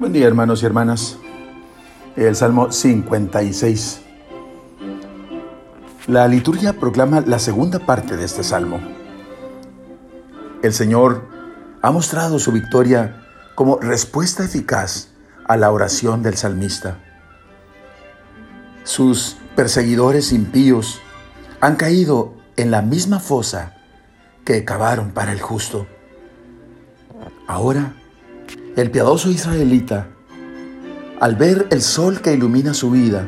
día hermanos y hermanas. El Salmo 56. La liturgia proclama la segunda parte de este salmo. El Señor ha mostrado su victoria como respuesta eficaz a la oración del salmista. Sus perseguidores impíos han caído en la misma fosa que cavaron para el justo. Ahora, el piadoso israelita, al ver el sol que ilumina su vida,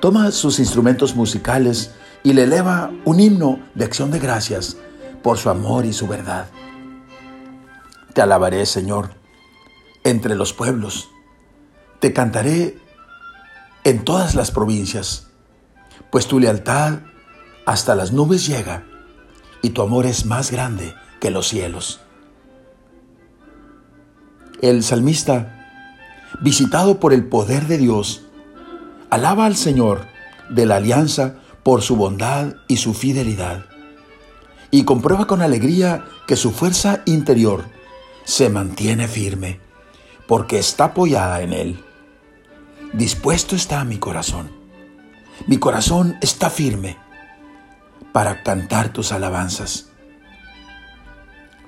toma sus instrumentos musicales y le eleva un himno de acción de gracias por su amor y su verdad. Te alabaré, Señor, entre los pueblos. Te cantaré en todas las provincias, pues tu lealtad hasta las nubes llega y tu amor es más grande que los cielos. El salmista, visitado por el poder de Dios, alaba al Señor de la alianza por su bondad y su fidelidad, y comprueba con alegría que su fuerza interior se mantiene firme, porque está apoyada en Él. Dispuesto está mi corazón. Mi corazón está firme para cantar tus alabanzas.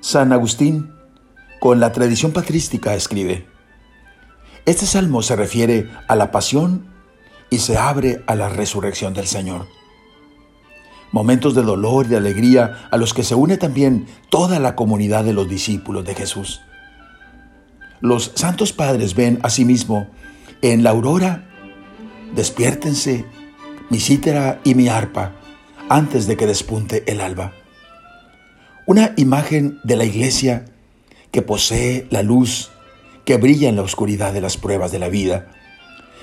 San Agustín con la tradición patrística escribe, este salmo se refiere a la pasión y se abre a la resurrección del Señor. Momentos de dolor y de alegría a los que se une también toda la comunidad de los discípulos de Jesús. Los santos padres ven asimismo en la aurora, despiértense mi cítara y mi arpa antes de que despunte el alba. Una imagen de la iglesia que posee la luz que brilla en la oscuridad de las pruebas de la vida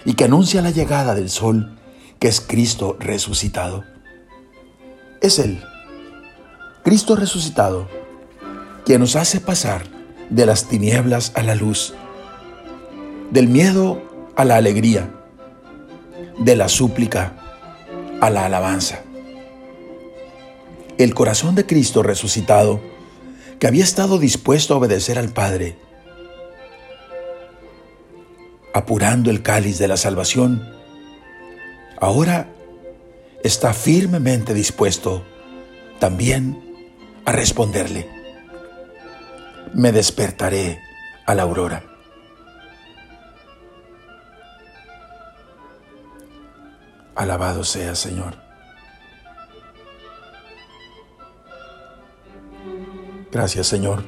y que anuncia la llegada del sol que es Cristo resucitado. Es Él, Cristo resucitado, quien nos hace pasar de las tinieblas a la luz, del miedo a la alegría, de la súplica a la alabanza. El corazón de Cristo resucitado que había estado dispuesto a obedecer al Padre, apurando el cáliz de la salvación, ahora está firmemente dispuesto también a responderle. Me despertaré a la aurora. Alabado sea Señor. Gracias Señor,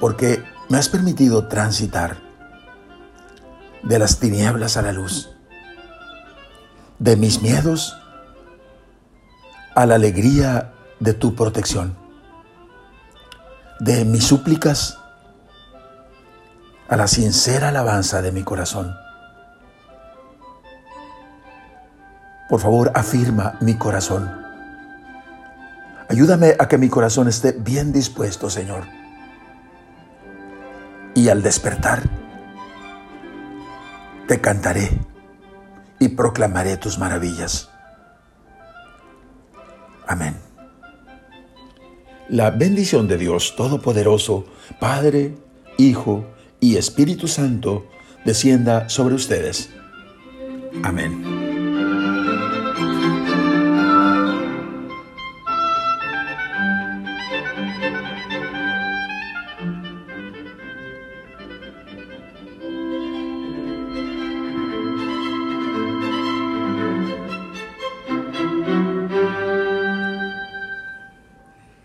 porque me has permitido transitar de las tinieblas a la luz, de mis miedos a la alegría de tu protección, de mis súplicas a la sincera alabanza de mi corazón. Por favor, afirma mi corazón Ayúdame a que mi corazón esté bien dispuesto, Señor. Y al despertar, te cantaré y proclamaré tus maravillas. Amén. La bendición de Dios Todopoderoso, Padre, Hijo y Espíritu Santo, descienda sobre ustedes. Amén.